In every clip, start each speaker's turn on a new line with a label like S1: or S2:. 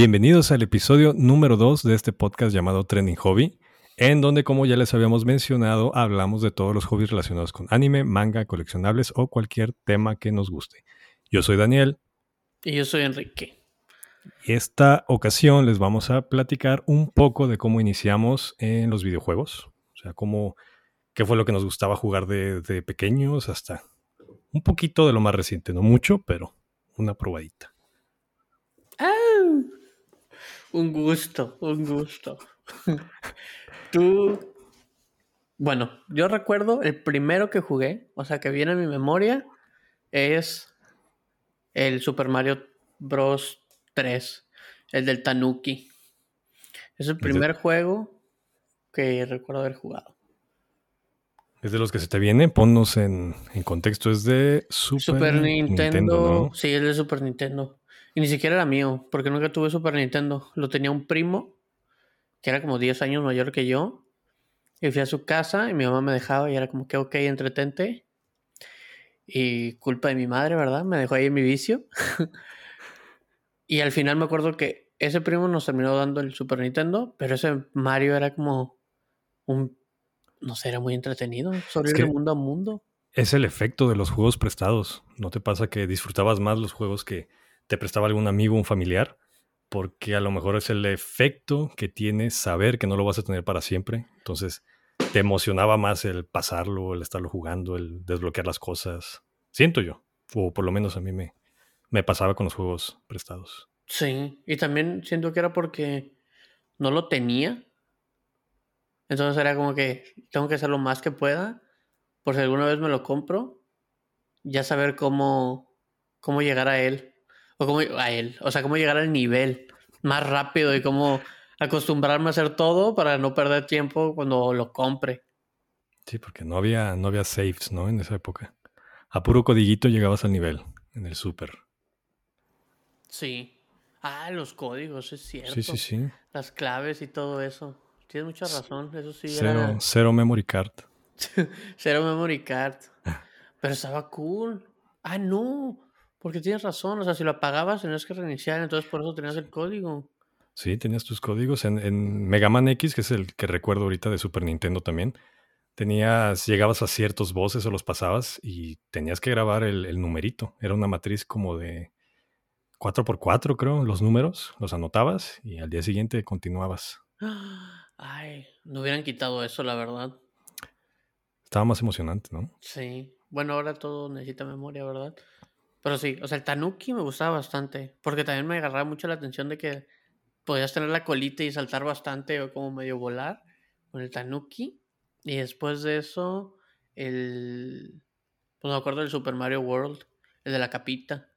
S1: Bienvenidos al episodio número 2 de este podcast llamado Trending Hobby, en donde, como ya les habíamos mencionado, hablamos de todos los hobbies relacionados con anime, manga, coleccionables o cualquier tema que nos guste. Yo soy Daniel.
S2: Y yo soy Enrique.
S1: Esta ocasión les vamos a platicar un poco de cómo iniciamos en los videojuegos. O sea, cómo, qué fue lo que nos gustaba jugar de, de pequeños hasta un poquito de lo más reciente. No mucho, pero una probadita.
S2: Un gusto, un gusto. Tú. Bueno, yo recuerdo el primero que jugué, o sea, que viene en mi memoria, es el Super Mario Bros. 3, el del Tanuki. Es el primer juego que recuerdo haber jugado.
S1: Es de los que se te viene, ponnos en, contexto, es de
S2: Super, Nintendo. Sí, es de Super Nintendo. Y ni siquiera era mío, porque nunca tuve Super Nintendo. Lo tenía un primo, que era como 10 años mayor que yo. Y fui a su casa y mi mamá me dejaba y era como que, ok, entretente. Y culpa de mi madre, ¿verdad? Me dejó ahí en mi vicio. y al final me acuerdo que ese primo nos terminó dando el Super Nintendo, pero ese Mario era como un, no sé, era muy entretenido, sobre de mundo a mundo.
S1: Es el efecto de los juegos prestados. ¿No te pasa que disfrutabas más los juegos que te prestaba algún amigo, un familiar, porque a lo mejor es el efecto que tiene saber que no lo vas a tener para siempre. Entonces, te emocionaba más el pasarlo, el estarlo jugando, el desbloquear las cosas. Siento yo, o por lo menos a mí me, me pasaba con los juegos prestados.
S2: Sí, y también siento que era porque no lo tenía. Entonces era como que tengo que hacer lo más que pueda, por si alguna vez me lo compro, ya saber cómo, cómo llegar a él. O cómo, a él. O sea, cómo llegar al nivel más rápido y cómo acostumbrarme a hacer todo para no perder tiempo cuando lo compre.
S1: Sí, porque no había, no había saves, ¿no? En esa época. A puro codiguito llegabas al nivel en el super.
S2: Sí. Ah, los códigos, es cierto.
S1: Sí, sí, sí.
S2: Las claves y todo eso. Tienes mucha razón, eso sí.
S1: Cero, cero memory card.
S2: cero memory card. Pero estaba cool. Ah, no. Porque tienes razón, o sea, si lo apagabas tenías que reiniciar, entonces por eso tenías el código.
S1: Sí, tenías tus códigos. En, en Mega Man X, que es el que recuerdo ahorita de Super Nintendo también, tenías, llegabas a ciertos voces o los pasabas y tenías que grabar el, numerito. Era una matriz como de 4x4, creo, los números, los anotabas y al día siguiente continuabas.
S2: Ay, no hubieran quitado eso, la verdad.
S1: Estaba más emocionante, ¿no?
S2: Sí. Bueno, ahora todo necesita memoria, ¿verdad? Pero sí, o sea, el Tanuki me gustaba bastante, porque también me agarraba mucho la atención de que podías tener la colita y saltar bastante o como medio volar con el Tanuki. Y después de eso, el... Pues me acuerdo del Super Mario World, el de la capita.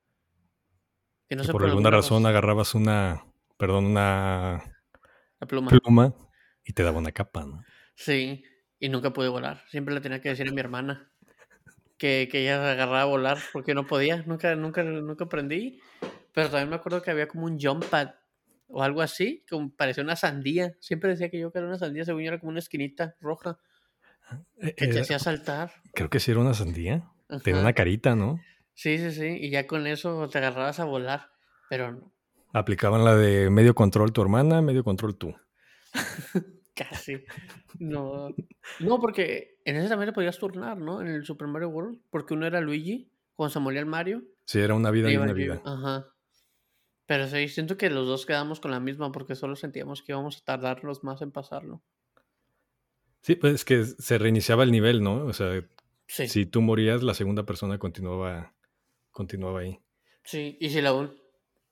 S1: Que no sé por, alguna razón agarrabas una, perdón, una
S2: pluma.
S1: pluma y te daba una capa, ¿no?
S2: Sí, y nunca pude volar. Siempre le tenía que decir a mi hermana que, que ella agarraba a volar porque no podía, nunca, nunca, nunca aprendí. Pero también me acuerdo que había como un jump pad o algo así, como parecía una sandía. Siempre decía que yo que era una sandía, según yo era como una esquinita roja eh, que te hacía saltar.
S1: Creo que sí era una sandía. Tenía una carita, ¿no?
S2: Sí, sí, sí. Y ya con eso te agarrabas a volar. Pero no.
S1: Aplicaban la de medio control tu hermana, medio control tú.
S2: Casi. No. No, porque en ese también le podías turnar, ¿no? En el Super Mario World. Porque uno era Luigi, cuando se moría el Mario.
S1: Sí, era una vida y una vida.
S2: Ajá. Pero sí, siento que los dos quedamos con la misma porque solo sentíamos que íbamos a tardarnos más en pasarlo.
S1: Sí, pues es que se reiniciaba el nivel, ¿no? O sea, si tú morías, la segunda persona continuaba, continuaba ahí.
S2: Sí, y si la...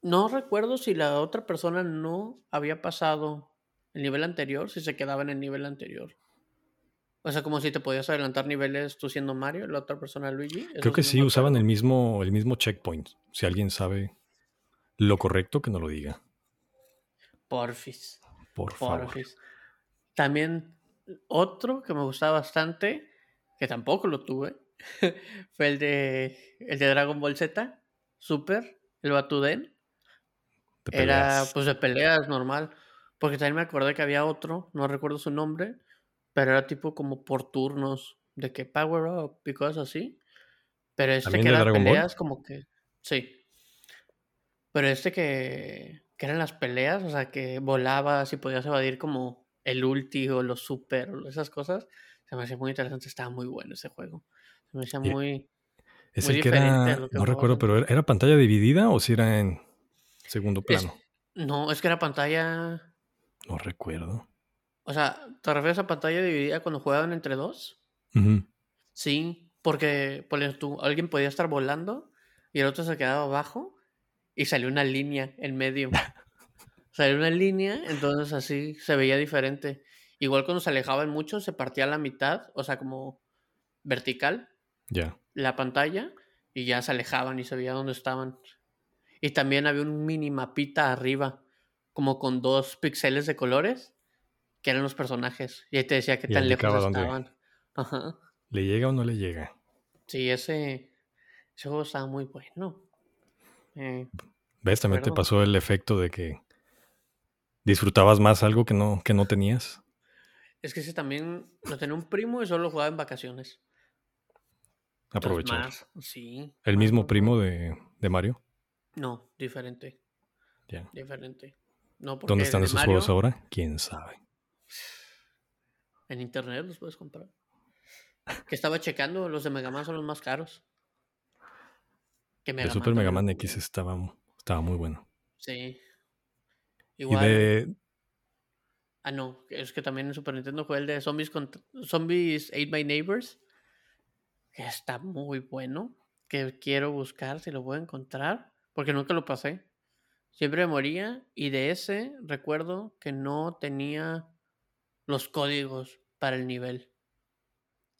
S2: No recuerdo si la otra persona no había pasado el nivel anterior si se quedaba en el nivel anterior. O sea, como si te podías adelantar niveles tú siendo Mario, la otra persona Luigi.
S1: Creo que sí, usaban el mismo, el mismo checkpoint. Si alguien sabe lo correcto, que no lo diga.
S2: Porfis.
S1: Por favor.
S2: También otro que me gustaba bastante, que tampoco lo tuve, fue el de, el de Dragon Ball Z, Super, el Batuden. Era pues de peleas normal. Porque también me acordé que había otro, no recuerdo su nombre, pero era tipo como por turnos, de que power up y cosas así. Pero este que era peleas como que. Sí. Pero este que, que eran las peleas, o sea, que volabas y podías evadir como el ulti o los super o esas cosas. Se me hacía muy interesante, estaba muy bueno ese juego. Se me hacía muy,
S1: es muy diferente. Era, no recuerdo, pero ¿era pantalla dividida o si era en segundo plano?
S2: no, es que era pantalla...
S1: No recuerdo.
S2: O sea, ¿te refieres a pantalla dividida cuando jugaban entre dos? Sí, porque tú, alguien podía estar volando y el otro se quedaba abajo y salió una línea en medio. salió una línea, entonces así se veía diferente. Igual cuando se alejaban mucho, se partía a la mitad, o sea, como vertical.
S1: Ya.
S2: La pantalla y ya se alejaban y se veía dónde estaban. Y también había un mini mapita arriba, como con dos píxeles de colores, que eran los personajes. Y ahí te decía qué tan lejos estaban.
S1: Ajá. ¿Le llega o no le llega?
S2: Sí, ese, ese juego estaba muy bueno.
S1: Eh, ¿Ves? También te pasó el efecto de que disfrutabas más algo que no, que no tenías.
S2: Es que ese también lo tenía un primo y solo jugaba en vacaciones.
S1: Aprovechar.
S2: sí.
S1: ¿El mismo primo de, de, Mario?
S2: No, diferente. Diferente. No,
S1: ¿Dónde están esos juegos ahora? ¿Quién sabe?
S2: En internet los puedes comprar. Que estaba checando, los de Mega Man son los más caros.
S1: el Super Mega Man X estaba, estaba muy bueno.
S2: Sí. Igual. Ah, no, es que también en Super Nintendo fue el de Zombies, Zombies Ate My Neighbors. Que está muy bueno. Que quiero buscar si lo puedo encontrar. Porque nunca lo pasé. Siempre moría. Y de ese recuerdo que no tenía los códigos para el nivel.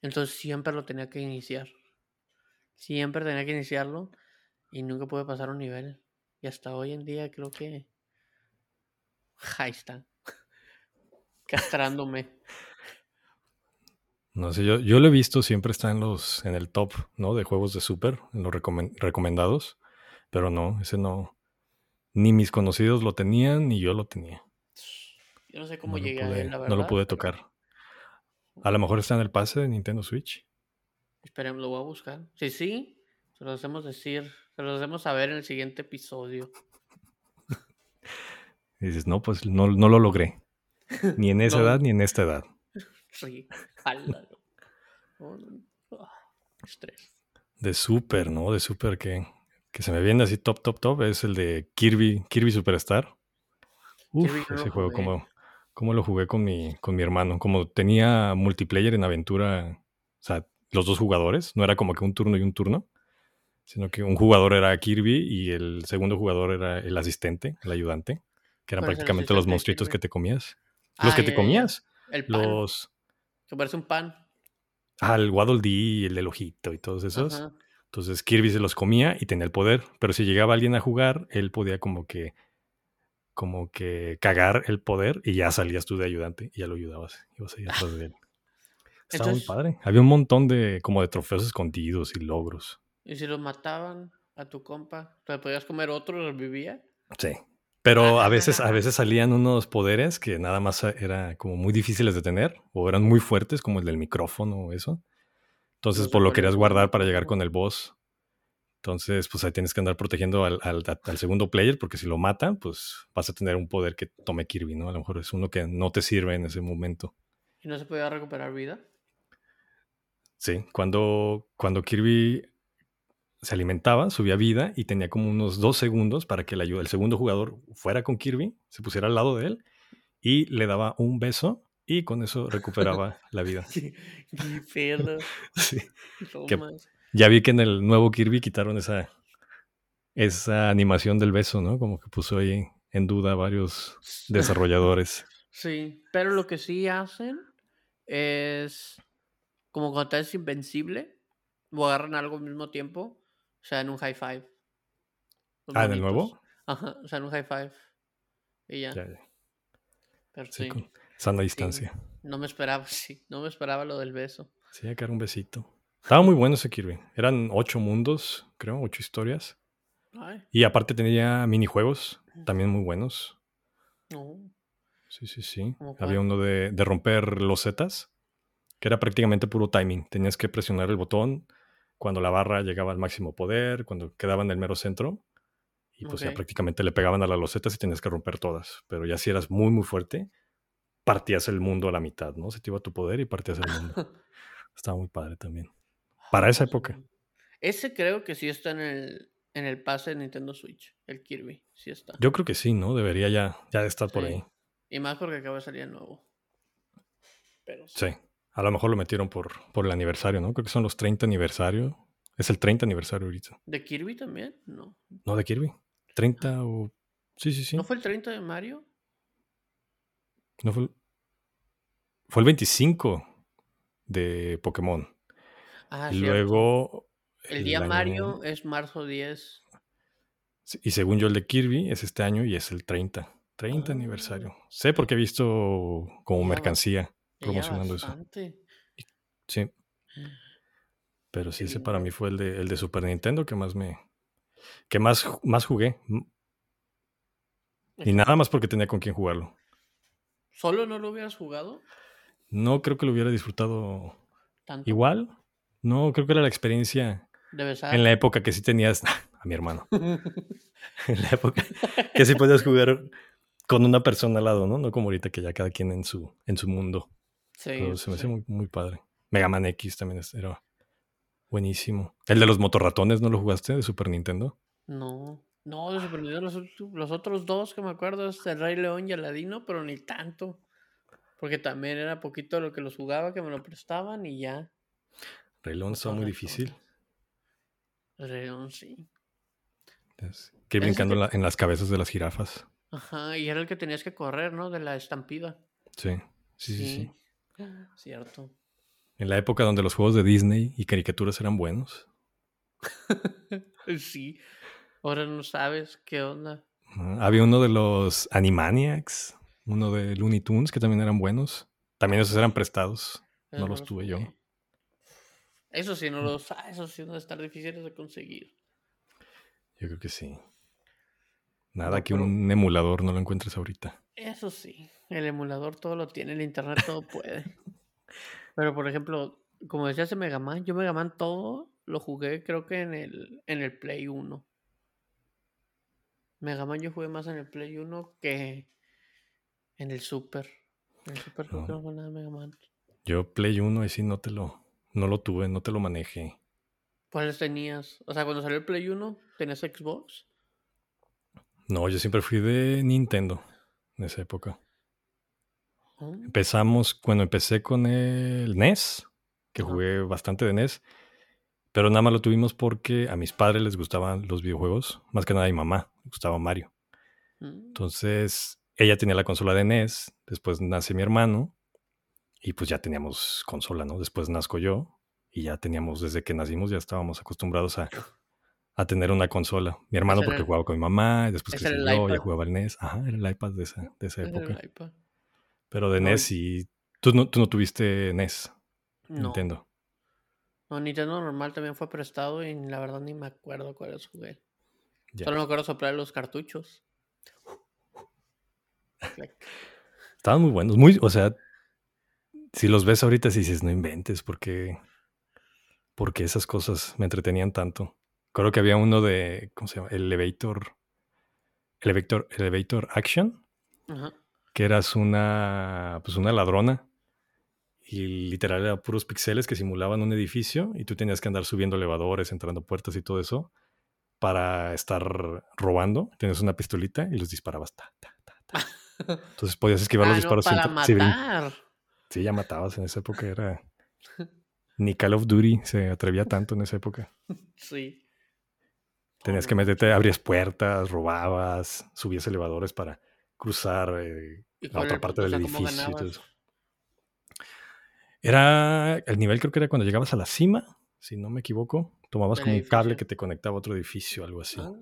S2: Entonces siempre lo tenía que iniciar. Siempre tenía que iniciarlo y nunca pude pasar un nivel. Y hasta hoy en día creo que... Ahí está. Castrándome.
S1: No sé, yo, yo lo he visto, siempre está en los, en el top, ¿no? De juegos de Super, en los recomendados. Pero no, ese no. Ni mis conocidos lo tenían, ni yo lo tenía.
S2: Yo no sé cómo llegué a
S1: él, la verdad. No lo pude tocar. A lo mejor está en el pase de Nintendo Switch.
S2: Esperemos, lo voy a buscar. Sí, sí, se lo hacemos decir, se lo hacemos saber en el siguiente episodio.
S1: y dices, no, pues no, no lo logré. Ni en esa edad ni en esta edad.
S2: Sí, jálalo. estrés.
S1: De Super, ¿no? De Super que, que se me viene así top, top, top. Es el de Kirby, Kirby Superstar. Uf, ese juego como cómo lo jugué con mi, con mi hermano. Como tenía multiplayer en aventura, o sea, los dos jugadores, no era como que un turno y un turno, sino que un jugador era Kirby y el segundo jugador era el asistente, el ayudante, que eran prácticamente los monstruitos que te comías. Los que te comías.
S2: El pan. Los. Que parece un pan.
S1: Ah, el Waddle Dee, el del ojito y todos esos. Entonces Kirby se los comía y tenía el poder, pero si llegaba alguien a jugar, él podía como que como que cagar el poder y ya salías tú de ayudante y ya lo ayudabas. Ibas ahí atrás de él. Estaba muy padre. Había un montón de como de trofeos escondidos y logros.
S2: ¿Y si los mataban a tu compa? ¿Te podías comer otro y revivía?
S1: Sí. Pero a veces, a veces salían unos poderes que nada más era como muy difíciles de tener o eran muy fuertes, como el del micrófono o eso. Entonces, por lo querías guardar para llegar con el boss. Entonces, pues ahí tienes que andar protegiendo al, segundo player, porque si lo matan, pues vas a tener un poder que tome Kirby, ¿no? A lo mejor es uno que no te sirve en ese momento.
S2: ¿Y no se podía recuperar vida?
S1: Sí, cuando, cuando Kirby se alimentaba, subía vida y tenía como unos dos segundos para que el, el segundo jugador fuera con Kirby, se pusiera al lado de él y le daba un beso y con eso recuperaba la vida.
S2: Qué perro.
S1: sí. Ya vi que en el nuevo Kirby quitaron esa, esa animación del beso, ¿no? Como que puso ahí en duda varios desarrolladores.
S2: Sí, pero lo que sí hacen es como cuando estás invencible o agarran algo al mismo tiempo, o sea, en un high five.
S1: ah, ¿en el nuevo?
S2: Ajá, o sea, en un high five. Y ya. ya, ya.
S1: Pero sí, Con sana distancia.
S2: No me esperaba, sí, no me esperaba lo del beso.
S1: Sí, acá era un besito. Estaba muy bueno ese Kirby. Eran ocho mundos, creo, ocho historias. Y aparte tenía minijuegos, también muy buenos. Sí, sí, sí. Había uno de, romper los zetas, que era prácticamente puro timing. Tenías que presionar el botón cuando la barra llegaba al máximo poder, cuando quedaba en el mero centro. Y pues ya prácticamente le pegaban a las losetas y tenías que romper todas. Pero ya si eras muy, muy fuerte, partías el mundo a la mitad, ¿no? Se te iba tu poder y partías el mundo. Estaba muy padre también. Para esa época.
S2: Ese creo que sí está en el, en el pase de Nintendo Switch, el Kirby. Sí está.
S1: Yo creo que sí, ¿no? Debería ya, ya estar por ahí.
S2: Y más porque acaba de salir el nuevo.
S1: Pero sí. A lo mejor lo metieron por, por el aniversario, ¿no? Creo que son los 30 aniversario. Es el 30 aniversario ahorita.
S2: ¿De Kirby también? No.
S1: No, de Kirby. 30 o... Sí, sí, sí.
S2: ¿No fue el 30 de Mario?
S1: No fue... Fue el 25 de Pokémon. Ah, y luego...
S2: El, día Mario es marzo 10.
S1: Y según yo el de Kirby es este año y es el 30. 30 aniversario. Sé porque he visto como mercancía promocionando eso. Sí. Pero sí, ese para mí fue el de, el de Super Nintendo que más me. que más, más jugué. Y nada más porque tenía con quién jugarlo.
S2: ¿Solo no lo hubieras jugado?
S1: No creo que lo hubiera disfrutado igual. No, creo que era la experiencia. En la época que sí tenías. a mi hermano. en la época que sí podías jugar con una persona al lado, ¿no? No como ahorita que ya cada quien en su, en su mundo. Sí. Pero se me hace muy, muy padre. Mega Man X también era buenísimo. ¿El de los motorratones no lo jugaste de Super Nintendo?
S2: No. No, de Super Nintendo los, otros dos que me acuerdo es el Rey León y Aladino, pero ni tanto. Porque también era poquito lo que los jugaba, que me lo prestaban y ya.
S1: Rey León estaba muy difícil.
S2: Rey León, sí.
S1: que brincando en las cabezas de las jirafas.
S2: Ajá, y era el que tenías que correr, ¿no? De la estampida.
S1: Sí, sí, sí, sí.
S2: Cierto.
S1: En la época donde los juegos de Disney y caricaturas eran buenos.
S2: sí. Ahora no sabes qué onda.
S1: Había uno de los Animaniacs, uno de Looney Tunes que también eran buenos. También esos eran prestados. No, los tuve yo.
S2: Eso sí, no los. Eso sí, no estar difíciles de conseguir.
S1: Yo creo que sí. Nada que un emulador no lo encuentres ahorita.
S2: Eso sí, el emulador todo lo tiene, el internet todo puede. Pero por ejemplo, como decías de Mega Man, yo Mega Man todo lo jugué creo que en el, en el Play 1. Mega Man yo jugué más en el Play 1 que en el Super. En el Super no, no nada Mega Man.
S1: Yo Play 1 sí no te lo, no lo tuve, no te lo manejé.
S2: ¿Cuáles tenías? O sea, cuando salió el Play 1, ¿tenías Xbox?
S1: No, yo siempre fui de Nintendo en esa época. Oh. Empezamos, cuando empecé con el NES, que jugué bastante de NES, pero nada más lo tuvimos porque a mis padres les gustaban los videojuegos, más que nada a mi mamá, le gustaba Mario. Mm. Entonces, ella tenía la consola de NES, después nace mi hermano, y pues ya teníamos consola, ¿no? Después nazco yo, y ya teníamos, desde que nacimos, ya estábamos acostumbrados a a tener una consola. Mi hermano porque jugaba con mi mamá, y después que yo, ya jugaba el NES. Ajá, era el iPad de esa, de esa época. Pero de NES y... ¿Tú no, tú no tuviste NES? Nintendo.
S2: No, Nintendo normal también fue prestado y la verdad ni me acuerdo cuáles jugué. Solo me acuerdo soplar los cartuchos.
S1: Estaban muy buenos. Muy, o sea, si los ves ahorita, si dices, no inventes, porque porque esas cosas me entretenían tanto. Creo que había uno de, ¿cómo se llama? Elevator, Elevator, Elevator Action, que eras una, pues una ladrona y literal era puros pixeles que simulaban un edificio y tú tenías que andar subiendo elevadores, entrando puertas y todo eso para estar robando. Tenías una pistolita y los disparabas. Entonces podías esquivar los ah, disparos.
S2: para matar.
S1: Sí, ya matabas en esa época. Era ni Call of Duty se atrevía tanto en esa época.
S2: Sí.
S1: Tenías que meterte, abrías puertas, robabas, subías elevadores para cruzar eh, la otra parte del edificio. Era el nivel, creo que era cuando llegabas a la cima, si no me equivoco. Tomabas como un cable que te conectaba a otro edificio, algo así.
S2: Ah,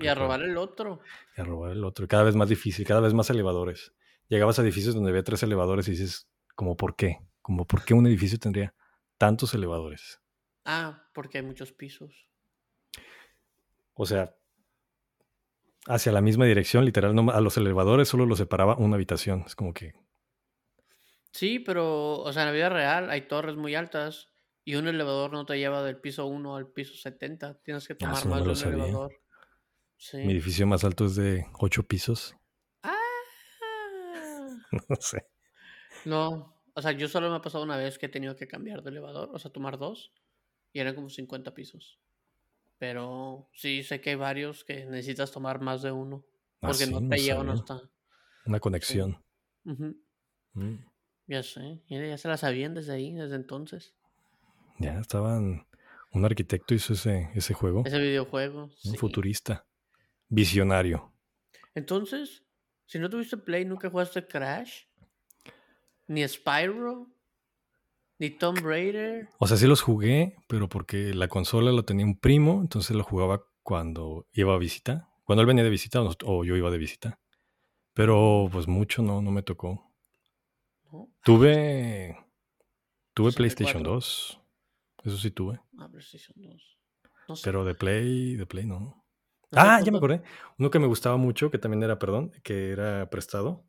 S2: y a robar el otro.
S1: Y a robar el otro. cada vez más difícil, cada vez más elevadores. Llegabas a edificios donde había tres elevadores y dices, como por qué? Como por qué un edificio tendría tantos elevadores.
S2: Ah, porque hay muchos pisos.
S1: O sea, hacia la misma dirección, literal, a los elevadores solo los separaba una habitación. Es como que.
S2: Sí, pero, o sea, en la vida real hay torres muy altas y un elevador no te lleva del piso 1 al piso 70. Tienes que ah, tomar más de un elevador.
S1: Mi edificio más alto es de ocho pisos. Ah.
S2: no sé. No, o sea, yo solo me ha pasado una vez que he tenido que cambiar de elevador, o sea, tomar dos, y eran como 50 pisos. Pero sí, sé que hay varios que necesitas tomar más de uno. Ah, porque no te no está.
S1: Una conexión. Mm.
S2: Ya sé, ya se la sabían desde ahí, desde entonces.
S1: Ya estaban. Un arquitecto hizo ese, ese juego.
S2: Ese videojuego.
S1: Un futurista. Visionario.
S2: Entonces, si no tuviste Play, nunca jugaste Crash. Ni Spyro. Ni Tomb Raider.
S1: O sea, sí los jugué, pero porque la consola lo tenía un primo, entonces lo jugaba cuando iba a visita. Cuando él venía de visita o yo iba de visita. Pero pues mucho no, no me tocó. Tuve. Tuve PlayStation 2. Eso sí tuve. Ah, PlayStation 2. Pero de Play, de Play no. ah, ya me acordé. Uno que me gustaba mucho, que también era, perdón, que era prestado.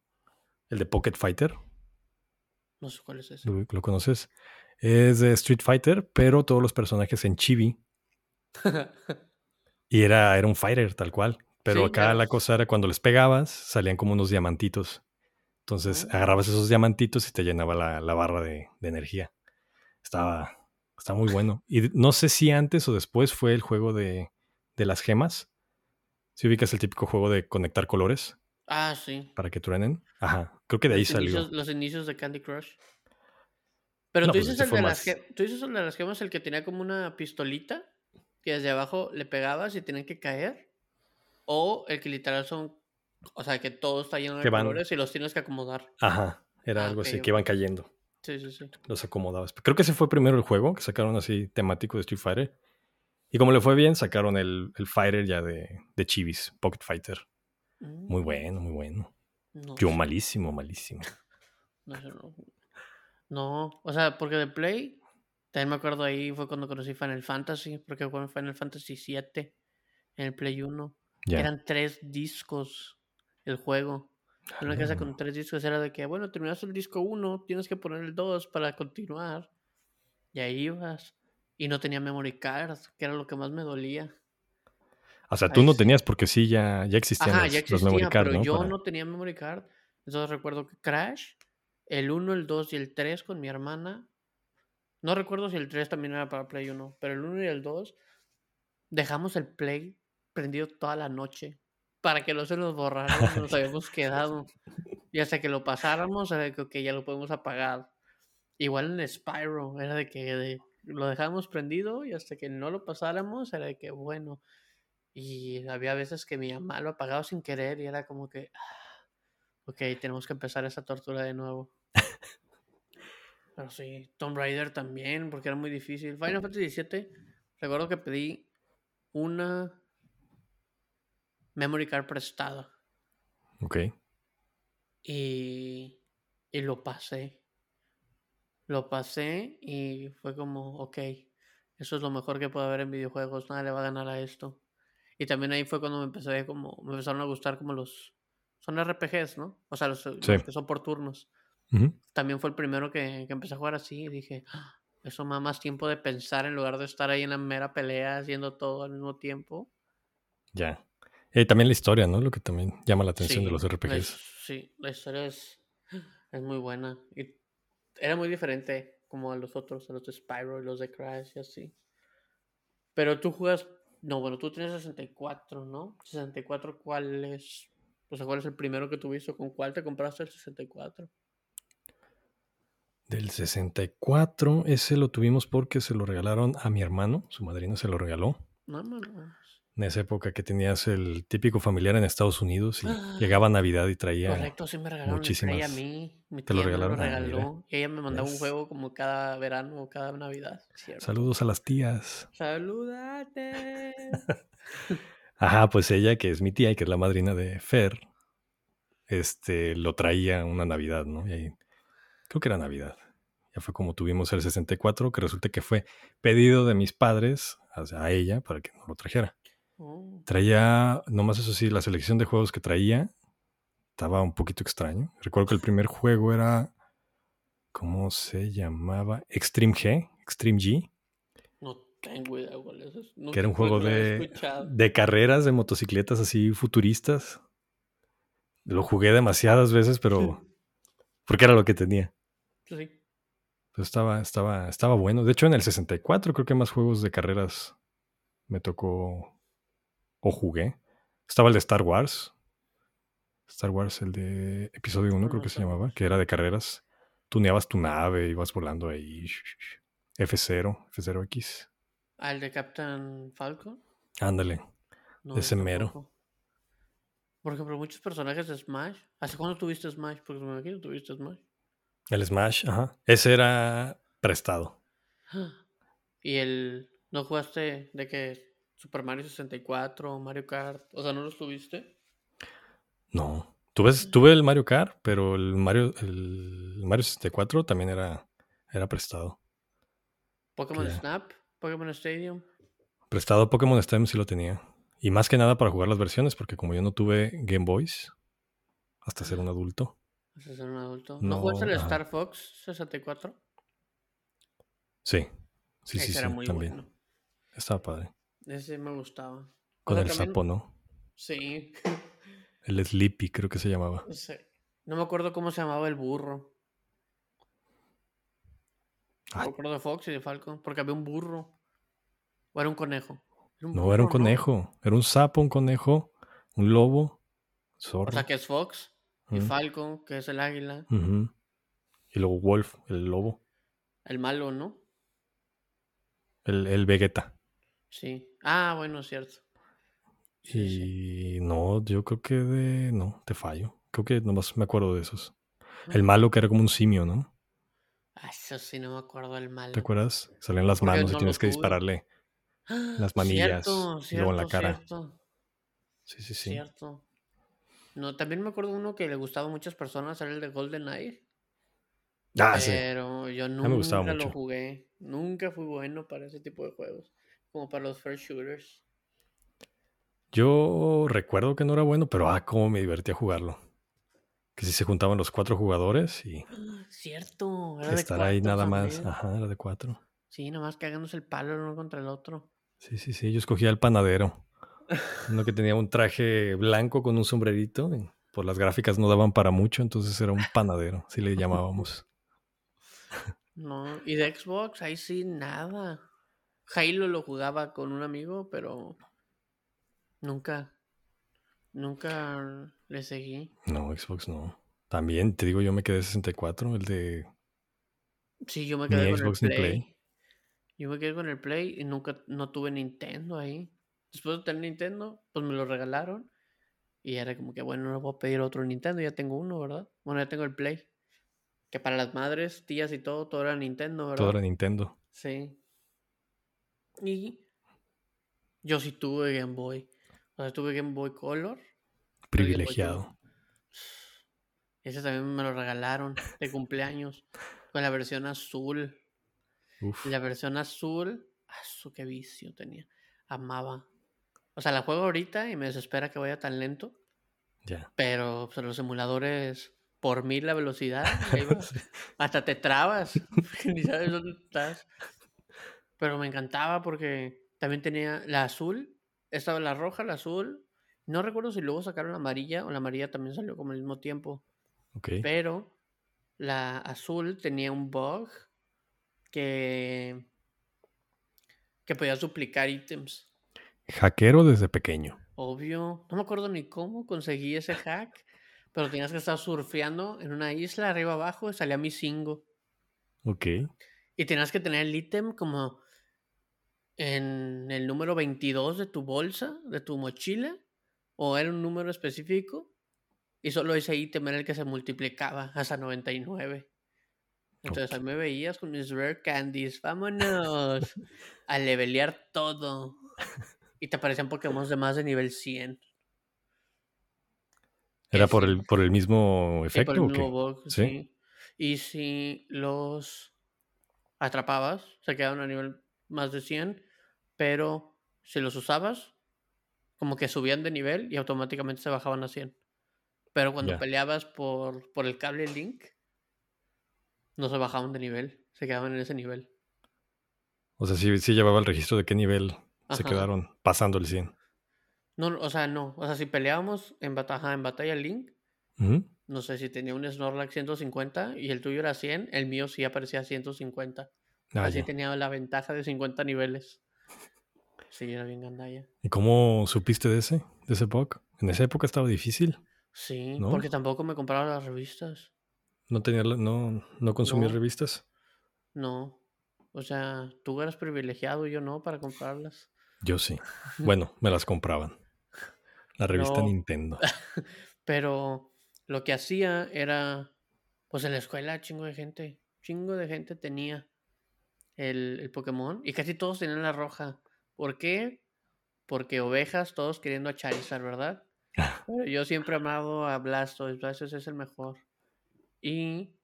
S1: El de Pocket Fighter.
S2: No sé cuál es ese. ¿Lo,
S1: lo conoces? Es de Street Fighter, pero todos los personajes en chibi. y era, era un fighter, tal cual. Pero acá la cosa era cuando les pegabas, salían como unos diamantitos. Entonces ah. agarrabas esos diamantitos y te llenaba la, barra de, de, energía. Estaba, Está muy bueno. Y no sé si antes o después fue el juego de, las gemas. Si ubicas el típico juego de conectar colores.
S2: Ah, sí.
S1: Para que truenen. Ajá. Creo que de ahí salió.
S2: los inicios de Candy Crush. Pero tú, pues dices el de las tú dices el de las gemas, el que tenía como una pistolita que desde abajo le pegabas y tenían que caer. O el que literal son. O sea, que todo está lleno de colores y los tienes que acomodar.
S1: Ajá. Era ah, algo así, que iban cayendo.
S2: Sí, sí, sí.
S1: Los acomodabas. Creo que ese fue primero el juego que sacaron así temático de Street Fighter. Y como le fue bien, sacaron el, Fighter ya de, de Chivis, Pocket Fighter. Muy mm. bueno, muy bueno. Yo malísimo, malísimo.
S2: No, no. No, o sea, porque de Play, también me acuerdo ahí fue cuando conocí Final Fantasy, porque fue Final Fantasy 7 en el Play 1. Eran tres discos el juego. Una casa con tres discos era de que, bueno, terminaste el disco 1, tienes que poner el 2 para continuar. Y ahí ibas. Y no tenía memory card, que era lo que más me dolía.
S1: O sea, tú no tenías porque sí, ya, ya existían
S2: Ajá, ya existía, memory card, pero yo no tenía memory card. Entonces recuerdo que Crash, el 1, el 2 y el 3 con mi hermana. No recuerdo si el 3 también era para Play 1, pero el 1 y el 2 dejamos el Play prendido toda la noche para que no se nos borrara, nos habíamos quedado. Y hasta que lo pasáramos, era de que ya lo podemos apagar. Igual en Spyro, era de que lo dejábamos prendido y hasta que no lo pasáramos, era de que bueno. Y había veces que mi mamá lo apagaba sin querer y era como que, ah, ok, tenemos que empezar esa tortura de nuevo. Pero sí, Tomb Raider también, porque era muy difícil. Final Fantasy XVII, recuerdo que pedí una memory card prestado.
S1: Ok.
S2: Y, y lo pasé. Lo pasé y fue como, ok, eso es lo mejor que puede haber en videojuegos, nada le va a ganar a esto. Y también ahí fue cuando me empecé como, me empezaron a gustar como los, son RPGs, ¿no? O sea, los, que son por turnos. También fue el primero que, que, empecé a jugar así y dije, ah, eso me da más tiempo de pensar en lugar de estar ahí en la mera pelea haciendo todo al mismo tiempo.
S1: Ya. Y también la historia, ¿no? Lo que también llama la atención de los RPGs.
S2: sí, la historia es, es muy buena. Y era muy diferente como a los otros, a los de Spyro y los de Crash y así. Pero tú juegas. No, bueno, tú tienes 64, ¿no? 64, ¿cuál es? O sea, ¿cuál es el primero que tuviste? ¿Con cuál te compraste el 64?
S1: Del 64, ese lo tuvimos porque se lo regalaron a mi hermano, su madrina se lo regaló.
S2: No, no,
S1: en esa época que tenías el típico familiar en Estados Unidos y ah. llegaba Navidad y traía
S2: Correcto, sí me regalaron muchísimas. a mí, mi te lo regalaron. Me lo ah, regaló, y ella me mandaba un juego como cada verano o cada Navidad.
S1: Saludos a las tías.
S2: Saludate.
S1: Ajá, pues ella, que es mi tía y que es la madrina de Fer, este, lo traía una Navidad, ¿no? Y ahí, creo que era Navidad. Ya fue como tuvimos el 64, que resulta que fue pedido de mis padres a ella para que no lo trajera. Oh. Traía, nomás eso sí, la selección de juegos que traía estaba un poquito extraño. Recuerdo que el primer juego era, ¿cómo se llamaba? Extreme G, Extreme G. que era un juego de, de carreras de motocicletas así futuristas. Lo jugué demasiadas veces, pero porque era lo que tenía. Sí. Pero estaba, estaba, estaba bueno. De hecho, en el 64 creo que más juegos de carreras me tocó o jugué. Estaba el de Star Wars. Star Wars, el de episodio 1 creo que se llamaba, que era de carreras. Tuneabas tu nave, ibas volando ahí. F0, F0X.
S2: ¿Al ah, de Captain Falcon?
S1: Ándale. ese mero.
S2: Por ejemplo, muchos personajes de Smash. ¿Hace cuándo tuviste Smash? Porque me imagino tuviste Smash.
S1: El Smash, ajá. Ese era prestado.
S2: ¿Y el. ¿No jugaste de que Super Mario 64, Mario Kart? O sea, ¿no los tuviste?
S1: No. Tuve, tuve el Mario Kart, pero el Mario, el Mario 64 también era, era prestado.
S2: ¿Pokémon Snap? ¿Pokémon Stadium?
S1: Prestado Pokémon Stadium sí lo tenía. Y más que nada para jugar las versiones, porque como yo no tuve Game Boys hasta ser un adulto.
S2: Hasta ser un adulto. ¿No, jugaste el Star Fox 64?
S1: Sí. Sí, sí, sí. también. Estaba padre.
S2: Ese me gustaba.
S1: Con el sapo, ¿no?
S2: Sí.
S1: El Sleepy, creo que se llamaba.
S2: Sí. No me acuerdo cómo se llamaba el burro. No me acuerdo de Fox y de Falcon, porque había un burro. ¿O era un conejo?
S1: no, era un conejo. Era un sapo, un conejo, un lobo,
S2: zorro. O sea, que es Fox. Y Falcon, que es el águila.
S1: Y luego Wolf, el lobo.
S2: El malo, ¿no?
S1: El, el Vegeta.
S2: Sí. Ah, bueno, cierto.
S1: y no, yo creo que de. No, te fallo. Creo que nomás me acuerdo de esos. El malo que era como un simio, ¿no?
S2: Ah, eso sí, no me acuerdo del malo.
S1: ¿Te acuerdas? Salen las manos y tienes que dispararle las manillas y luego en la cara. Sí, sí, sí.
S2: Cierto. No, también me acuerdo uno que le gustaba a muchas personas, era el de Golden Eye. Ah, pero yo nunca lo jugué. Nunca fui bueno para ese tipo de juegos. Como para los first shooters.
S1: Yo recuerdo que no era bueno, pero ah, cómo me divertía jugarlo. Que si se juntaban los cuatro jugadores y.
S2: Cierto.
S1: Era estar ahí nada más. Ajá, era de cuatro.
S2: Sí, nada más cagándose el palo uno contra el otro.
S1: Sí, sí, sí. Yo escogía el panadero. Uno que tenía un traje blanco con un sombrerito. por las gráficas no daban para mucho, entonces era un panadero, así le llamábamos.
S2: No, y de Xbox, ahí sí, nada. Halo lo jugaba con un amigo, pero nunca, nunca le seguí.
S1: No, Xbox no. También, te digo, yo me quedé 64, el de...
S2: Sí, yo me quedé con Xbox el Play. Yo me quedé con el Play y nunca, no tuve Nintendo ahí. Después de tener Nintendo, pues me lo regalaron. Y era como que, bueno, no voy a pedir otro Nintendo, ya tengo uno, ¿verdad? Bueno, ya tengo el Play. Que para las madres, tías y todo, todo era Nintendo, ¿verdad?
S1: Todo era Nintendo.
S2: Sí. Y yo sí tuve Game Boy. O sea, tuve Game Boy Color.
S1: Privilegiado.
S2: Ese también me lo regalaron de cumpleaños. Con la versión azul. Uf. La versión azul. Ah, su qué vicio tenía amaba. O sea, la juego ahorita y me desespera que vaya tan lento. Ya. Pero pues, los emuladores, por mil la velocidad, hasta te trabas, ni sabes dónde estás. Pero me encantaba porque también tenía la azul, estaba la roja, la azul. No recuerdo si luego sacaron la amarilla o la amarilla también salió como al mismo tiempo. Okay. Pero la azul tenía un bug que que podías duplicar ítems.
S1: Hackero desde pequeño.
S2: Obvio. No me acuerdo ni cómo conseguí ese hack, pero tenías que estar surfeando en una isla arriba abajo y salía mi singo.
S1: Ok.
S2: Y tenías que tener el ítem como en el número 22 de tu bolsa, de tu mochila, o era un número específico, y solo ese ítem era el que se multiplicaba hasta 99. Entonces ahí me veías con mis rare candies, vámonos a levelear todo. Y te aparecían Pokémon de más de nivel 100.
S1: ¿Era por el, por el mismo efecto? Sí, por el mismo
S2: bug, ¿Sí? Y si los atrapabas, se quedaban a nivel más de 100, pero si los usabas, como que subían de nivel y automáticamente se bajaban a 100. Pero cuando peleabas por, por el cable Link, no se bajaban de nivel, se quedaban en ese nivel.
S1: O sea, sí, sí llevaba el registro de qué nivel se quedaron pasando el 100.
S2: No, o sea, no. O sea, si peleábamos en batalla, en batalla Link, no sé si tenía un Snorlax 150 y el tuyo era 100, el mío sí aparecía 150. Ah, Así tenía la ventaja de 50 niveles. Sí, era bien gandalla.
S1: ¿Y cómo supiste de ese, de ese Puck? En esa época estaba difícil.
S2: Sí, porque tampoco me compraba las revistas.
S1: ¿No tenía, no, no consumía revistas?
S2: No. O sea, tú eras privilegiado y yo no para comprarlas.
S1: Yo sí. Bueno, me las compraban. La revista Nintendo.
S2: Pero lo que hacía era, pues en la escuela chingo de gente, chingo de gente tenía el, el Pokémon y casi todos tenían la roja. ¿Por qué? Porque ovejas, todos queriendo a Charizard, ¿verdad? Pero yo siempre he amado a Blastoise, Blastoise es el mejor. Y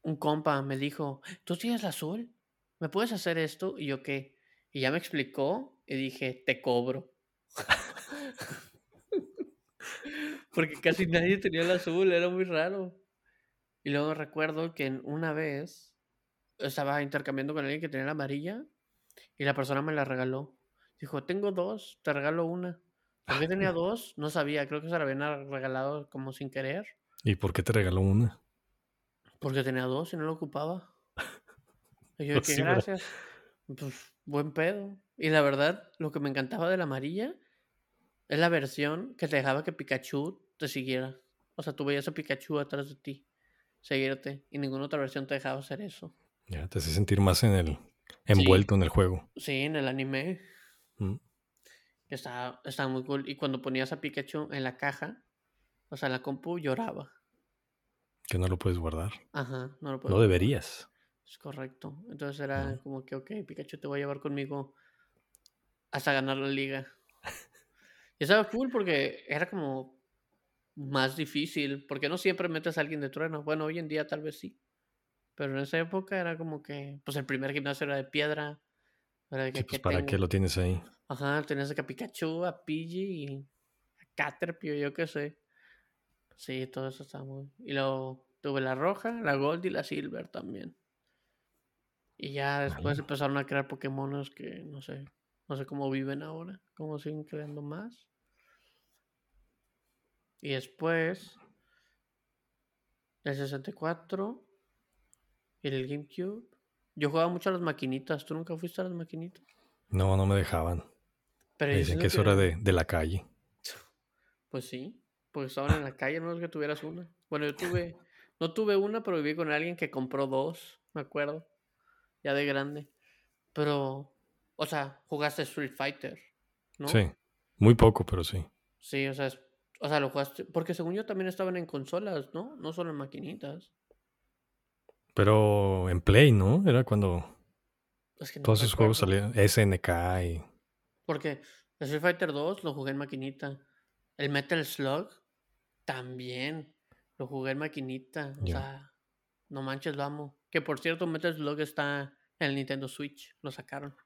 S2: un compa me dijo, ¿tú tienes la azul? ¿Me puedes hacer esto? Y yo, ¿qué? Y ya me explicó y dije, te cobro. Porque casi nadie tenía el azul, era muy raro. Y luego recuerdo que una vez estaba intercambiando con alguien que tenía la amarilla y la persona me la regaló. Dijo, tengo dos, te regalo una. ¿Por qué tenía dos? No sabía, creo que se la habían regalado como sin querer.
S1: ¿Y por qué te regaló una?
S2: Porque tenía dos y no lo ocupaba. Y yo, pues gracias. Pues buen pedo. Y la verdad, lo que me encantaba de la amarilla es la versión que te dejaba que Pikachu te siguiera. O sea, tú veías a Pikachu atrás de ti, seguirte, y ninguna otra versión te dejaba hacer eso.
S1: Ya, te hace sentir más en el envuelto en el juego.
S2: Sí, en el anime. Mm. Estaba, estaba muy cool. Y cuando ponías a Pikachu en la caja, o sea, la compu lloraba.
S1: Que no lo puedes guardar.
S2: Ajá, no lo puedes.
S1: No deberías.
S2: Es correcto. Entonces era como que, ok, Pikachu te voy a llevar conmigo hasta ganar la liga. Y estaba cool porque era como más difícil, porque no siempre metes a alguien de trueno. Bueno, hoy en día tal vez sí. Pero en esa época era como que, pues el primer gimnasio era de piedra.
S1: sí, pues para qué lo tienes ahí.
S2: Ajá, tenías a Pikachu, a Pidgey y a Caterpie, yo qué sé. Sí, todo eso está muy... Y luego tuve la roja, la gold y la silver también. Y ya después empezaron a crear Pokémonos que no sé, no sé cómo viven ahora, cómo siguen creando más. Y después, el 64 y el GameCube. Yo jugaba mucho a las maquinitas. ¿Tú nunca fuiste a las maquinitas?
S1: No, no me dejaban. Pero dicen que es hora de, de, la calle.
S2: Pues sí, porque estaban en la calle, no es que tuvieras una. Bueno, yo tuve, no tuve una, pero viví con alguien que compró dos, me acuerdo. Ya de grande. Pero, o sea, jugaste Street Fighter, ¿no?
S1: Sí, muy poco, pero sí.
S2: Sí, o sea, o sea, lo jugaste. Porque según yo también estaban en consolas, ¿no? No solo en maquinitas.
S1: Pero en Play, ¿no? Era cuando todos esos juegos salían. SNK y.
S2: Porque Street Fighter 2 lo jugué en maquinita. El Metal Slug también lo jugué en maquinita. O sea, no manches, lo amo. Que por cierto, Metal Slug está en el Nintendo Switch. Lo sacaron.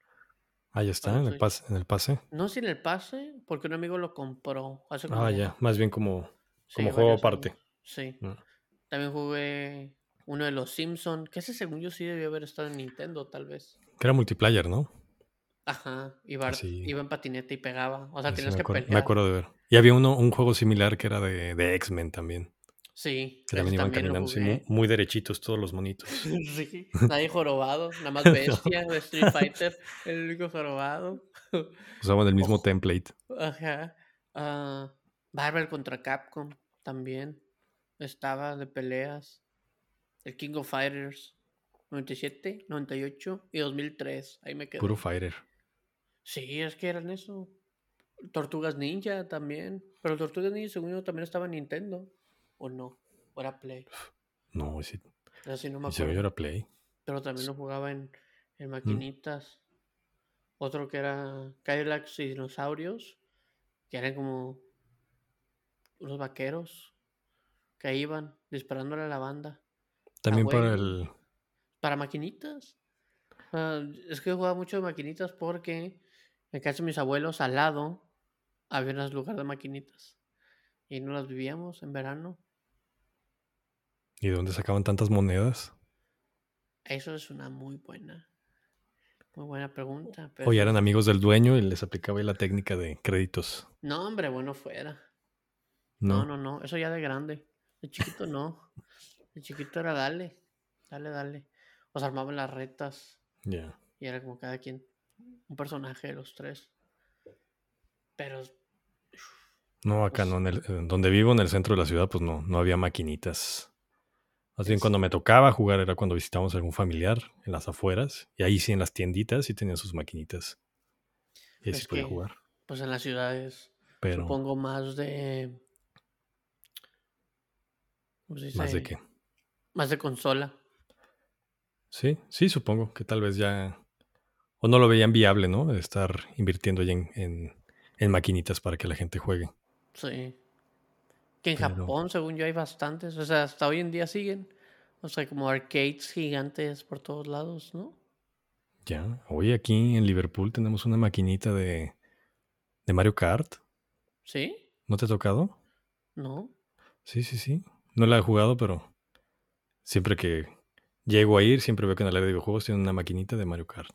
S1: Ahí está, en el, pase, en el pase.
S2: No, si en el pase, porque un amigo lo compró.
S1: ah, ya, más bien como, como juego aparte.
S2: Sí. Mm. También jugué uno de los Simpsons, que ese según yo sí debió haber estado en Nintendo, tal vez.
S1: Que era multiplayer, ¿no?
S2: Ajá, iba, iba en patinete y pegaba. O sea, tenías que
S1: pelear. Me acuerdo de ver. Y había uno, un juego similar que era de, de X-Men también.
S2: Sí.
S1: Que también iban caminando muy, derechitos todos los monitos.
S2: sí, nadie jorobado, nada más bestia de Street Fighter, el único jorobado.
S1: Usaban el mismo template.
S2: Ajá. Uh, contra Capcom también estaba de peleas. El King of Fighters 97, 98 y 2003. Ahí me quedé.
S1: Puro fighter.
S2: Sí, es que eran eso. Tortugas Ninja también. Pero Tortugas Ninja, según yo, también estaba en Nintendo. ¿O no? ¿O era Play?
S1: No, sí.
S2: Así no me
S1: acuerdo. era Play.
S2: Pero también lo jugaba en, en mm. maquinitas. Otro que era Cadillacs y dinosaurios. Que eran como unos vaqueros que iban disparándole a la banda.
S1: También para el.
S2: Para maquinitas. es que jugaba mucho de maquinitas porque en casa de mis abuelos al lado había un lugar de maquinitas. Y no las vivíamos en verano.
S1: ¿Y dónde sacaban tantas monedas?
S2: Eso es una muy buena. Muy buena pregunta.
S1: Pero... O ya eran amigos del dueño y les aplicaba la técnica de créditos.
S2: No, hombre, bueno fuera. No, no, no. Eso ya de grande. De chiquito no. De chiquito era dale. Dale, dale. O sea, armaban las retas.
S1: Ya.
S2: Y era como cada quien. Un personaje de los tres. Pero.
S1: No, acá no. En el, donde vivo, en el centro de la ciudad, pues no, no había maquinitas. Más bien cuando me tocaba jugar era cuando visitábamos a algún familiar en las afueras. Y ahí sí en las tienditas sí tenían sus maquinitas. Y ahí sí podía jugar.
S2: Pues en las ciudades. Supongo más de.
S1: ¿Más de qué?
S2: Más de consola.
S1: Sí, sí, supongo que tal vez ya. O no lo veían viable, ¿no? Estar invirtiendo ya en, en, maquinitas para que la gente juegue.
S2: Sí. Que en Japón, según yo, hay bastantes. O sea, hasta hoy en día siguen. O sea, como arcades gigantes por todos lados, ¿no?
S1: Ya. Hoy aquí en Liverpool tenemos una maquinita de, de Mario Kart.
S2: ¿Sí?
S1: ¿No te ha tocado?
S2: No.
S1: Sí, sí, sí. No la he jugado, pero siempre que llego a ir, siempre veo que en el área de videojuegos tienen una maquinita de Mario Kart.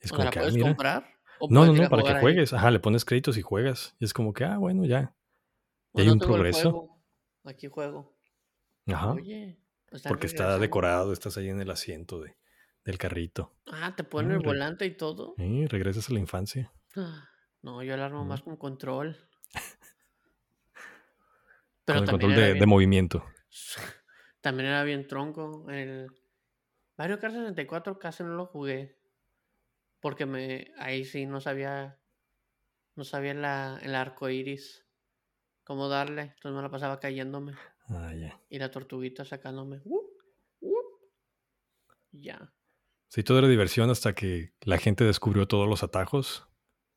S2: Es como ¿La que, ah, puedes comprar?
S1: no, no, no, para que juegues. Ajá, le pones créditos y juegas. Y es como que, ah, bueno, ya. Y hay un progreso.
S2: Aquí juego.
S1: Ajá. Oye. Porque está decorado, estás ahí en el asiento de, del carrito.
S2: Ah, te ponen el volante y todo.
S1: Sí, regresas a la infancia.
S2: Ah, no, yo alarmo más con control.
S1: Pero con el control de, de, movimiento.
S2: También era bien tronco. El Mario Kart 64 casi no lo jugué. Porque me ahí sí no sabía. No sabía la, el arco iris. Cómo darle. Entonces me la pasaba cayéndome.
S1: Ah, ya.
S2: Y la tortuguita sacándome. Ya.
S1: Sí, todo era diversión hasta que la gente descubrió todos los atajos.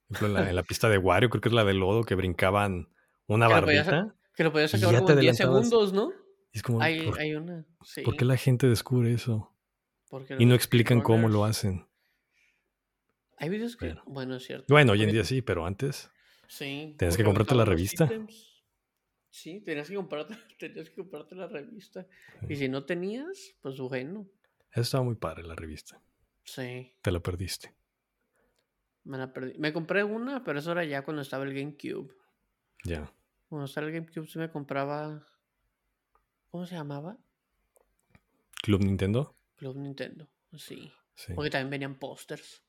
S1: Por ejemplo, en la, pista de Wario, creo que es la de lodo, que brincaban una barrita.
S2: Que lo podías sacar como en 10 segundos, ¿no?
S1: Es como,
S2: hay, hay una. Sí.
S1: ¿Por qué la gente descubre eso? y no explican cómo lo hacen.
S2: Hay videos que. bueno, es cierto.
S1: Bueno, hoy en día sí, pero antes.
S2: Sí.
S1: Tenías que comprarte la revista.
S2: Sí, tenías que comprarte, tenías que comprarte la revista. Y si no tenías, pues bueno.
S1: Eso estaba muy padre, la revista.
S2: Sí.
S1: Te la perdiste.
S2: Me la perdí. Me compré una, pero eso era ya cuando estaba el GameCube.
S1: Ya.
S2: Cuando estaba el GameCube sí me compraba. ¿Cómo se llamaba?
S1: ¿Club Nintendo?
S2: Club Nintendo, sí. Porque también venían pósters.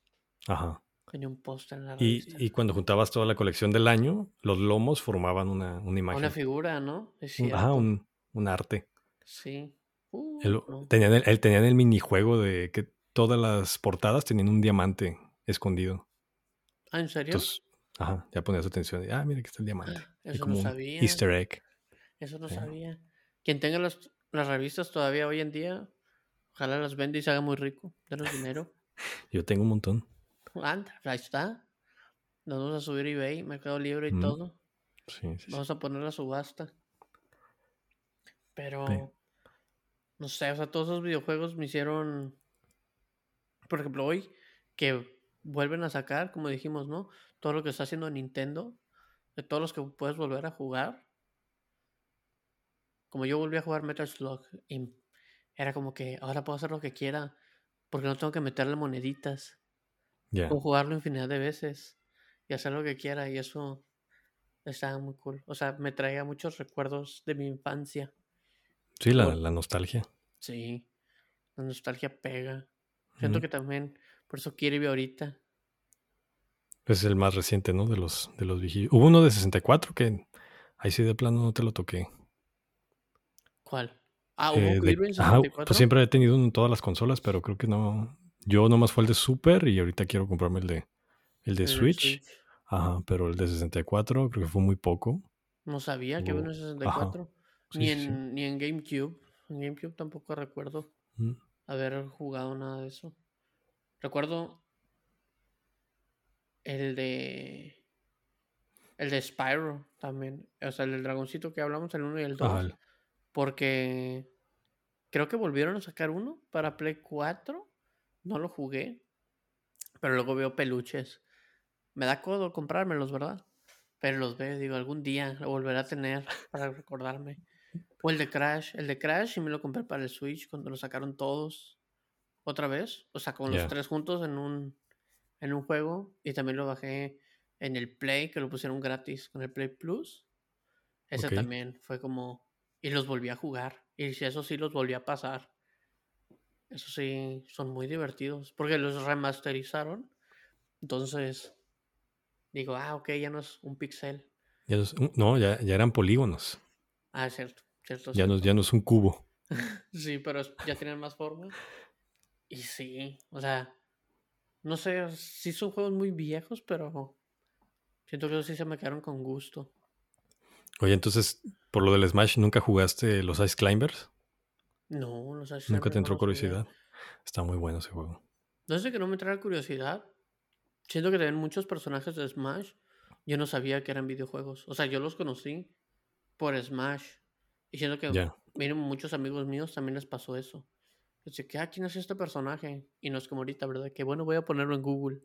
S1: Ajá.
S2: Venía un póster en la
S1: revista. Y, y, cuando juntabas toda la colección del año, los lomos formaban una, una imagen.
S2: Una figura, ¿no?
S1: Ajá, un, un, arte.
S2: Sí.
S1: Uh, tenían, el, tenían el minijuego de que todas las portadas tenían un diamante escondido.
S2: Ah, ¿en serio?
S1: Ajá, ya ponías atención. Ah, mira que está el diamante. Eso no sabía. Easter egg.
S2: Eso no sabía. Quien tenga las, las, revistas todavía hoy en día, ojalá las venda y se haga muy rico. Denos dinero.
S1: Yo tengo un montón.
S2: Anda, ahí está. Nos vamos a subir eBay, Mercado Libre y mm. todo.
S1: Sí, sí,
S2: vamos a poner la subasta. Pero, no sé, o sea, todos esos videojuegos me hicieron, por ejemplo, hoy, que vuelven a sacar, como dijimos, ¿no? todo lo que está haciendo Nintendo, de todos los que puedes volver a jugar. Como yo volví a jugar Metal Slug y era como que ahora puedo hacer lo que quiera porque no tengo que meterle moneditas.
S1: Yeah.
S2: Puedo jugarlo infinidad de veces y hacer lo que quiera y eso estaba muy cool. O sea, me traía muchos recuerdos de mi infancia.
S1: Sí, la, la nostalgia.
S2: Sí, la nostalgia pega. Siento que también, por eso quiero ahorita.
S1: Es el más reciente, ¿no? De los, de los viejillos. Hubo uno de 64 que ahí sí de plano no te lo toqué.
S2: ¿Cuál? Ah, hubo eh, de,
S1: 64. pues siempre he tenido en todas las consolas, pero creo que no. Yo nomás fue el de Super y ahorita quiero comprarme el de, el de Switch. Ajá, pero el de 64 creo que fue muy poco.
S2: No sabía que hubo en 64. ni, en, ni en GameCube. En GameCube tampoco recuerdo mm. haber jugado nada de eso. Recuerdo el de. El de Spyro también. O sea, el del dragoncito que hablamos, el 1 y el 2. Porque creo que volvieron a sacar uno para Play 4. No lo jugué. Pero luego veo peluches. Me da codo comprármelos, ¿verdad? Pero los veo, digo, algún día lo volveré a tener para recordarme. O el de Crash. El de Crash y me lo compré para el Switch cuando lo sacaron todos. Otra vez. O sea, con los tres juntos en un en un juego y también lo bajé en el Play, que lo pusieron gratis con el Play Plus. Ese también fue como... Y los volví a jugar. Y eso sí los volví a pasar. Eso sí, son muy divertidos. Porque los remasterizaron. Entonces, digo, ah, ok, ya no es un pixel.
S1: no, ya, ya eran polígonos.
S2: Ah, cierto. cierto
S1: ya, No, ya no es un cubo.
S2: sí, pero ya tienen más forma. Y sí, o sea, no sé, sí son juegos muy viejos, pero siento que sí se me quedaron con gusto.
S1: Oye, entonces, por lo del Smash, ¿nunca jugaste los Ice Climbers?
S2: No, los Ice
S1: Climbers. ¿Nunca te entró curiosidad? Está muy bueno ese juego.
S2: No sé que no me entrara curiosidad. Siento que tienen muchos personajes de Smash. Yo no sabía que eran videojuegos. O sea, yo los conocí por Smash. Y siento que miren, muchos amigos míos también les pasó eso. Dice que, ah, ¿quién es este personaje? Y no es como ahorita, ¿verdad? Que bueno, voy a ponerlo en Google.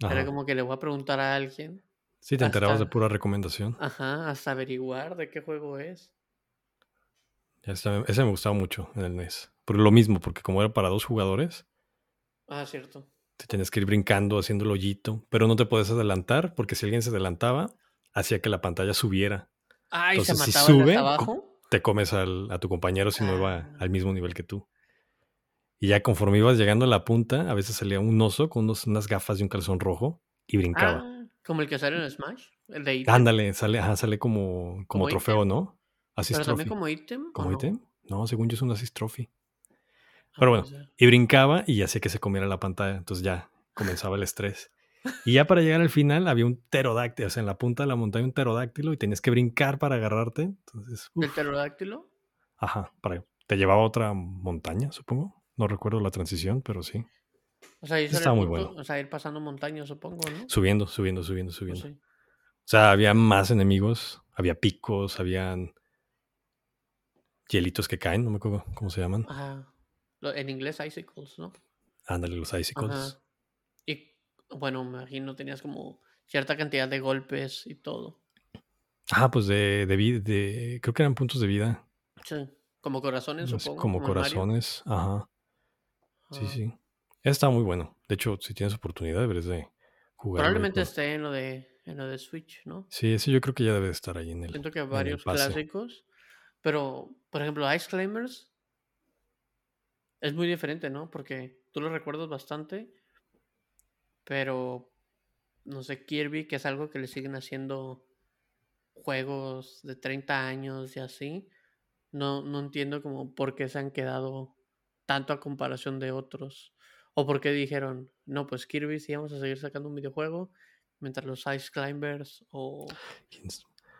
S2: Era como que le voy a preguntar a alguien.
S1: Sí, te enterabas de pura recomendación.
S2: Ajá, hasta averiguar de qué juego es.
S1: Ese, me gustaba mucho en el NES. Por lo mismo, porque como era para dos jugadores.
S2: Ah, cierto.
S1: Te tenías que ir brincando, haciendo el hoyito, pero no te puedes adelantar, porque si alguien se adelantaba, hacía que la pantalla subiera.
S2: Ah, y se mataba si sube, abajo.
S1: Te comes a tu compañero si no iba ah. al mismo nivel que tú. Y ya conforme ibas llegando a la punta, a veces salía un oso con unas gafas y un calzón rojo y brincaba. Ah,
S2: como el que sale en Smash, el de
S1: Ándale, sale, sale como, como, trofeo, ¿no?
S2: Assist ¿Pero también como ítem?
S1: ¿Como ítem? No? según yo es un assist trophy. Ah, Pero bueno, y brincaba y hacía que se comiera la pantalla. Entonces ya comenzaba el estrés. Y ya para llegar al final había un pterodáctilo, o sea, en la punta de la montaña un pterodáctilo y tenías que brincar para agarrarte. Entonces,
S2: ¿El pterodáctilo?
S1: Ajá, para, te llevaba a otra montaña, supongo. No recuerdo la transición, pero sí.
S2: O sea, Está muy bueno. O sea, ir pasando montañas, supongo, ¿no?
S1: Subiendo, subiendo, subiendo, pues subiendo. O sea, había más enemigos, había picos, habían hielitos que caen, no me acuerdo cómo se llaman.
S2: Ajá. En inglés, icicles, ¿no?
S1: Ándale, los icicles.
S2: Y bueno, me imagino tenías como cierta cantidad de golpes y todo.
S1: Ah, pues de, de, de creo que eran puntos de vida.
S2: Sí, como corazones, supongo.
S1: Como, corazones, ajá. Sí, sí. Está muy bueno. De hecho, si tienes oportunidad, deberes de jugar.
S2: Probablemente esté en lo de en lo de Switch, ¿no?
S1: Sí, ese yo creo que ya debe estar ahí en el.
S2: Siento que varios clásicos. Pero, por ejemplo, Ice Climbers es muy diferente, ¿no? Porque tú lo recuerdas bastante. Pero, no sé, Kirby, que es algo que le siguen haciendo juegos de 30 años y así. No, no entiendo como por qué se han quedado tanto a comparación de otros. O porque dijeron, no, pues Kirby sí vamos a seguir sacando un videojuego, mientras los Ice Climbers o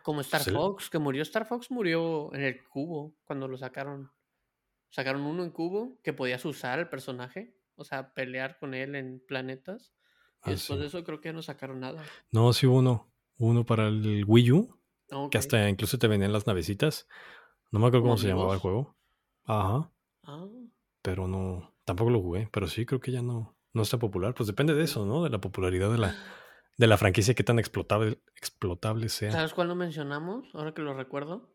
S2: como Star Fox, que murió Star Fox, murió en el cubo cuando lo sacaron. Sacaron uno en cubo que podías usar el personaje, o sea, pelear con él en planetas. Y ah, después de eso creo que no sacaron nada.
S1: No, sí hubo uno. Uno para el Wii U. Que hasta incluso te venían las navecitas. No me acuerdo cómo se llamaba el juego. Ajá. Ah pero no, tampoco lo jugué, pero sí creo que ya no, no está popular. Pues depende de eso, ¿no? De la popularidad de la, de la franquicia, qué tan explotable, explotable sea.
S2: ¿Sabes cuál no mencionamos? Ahora que lo recuerdo.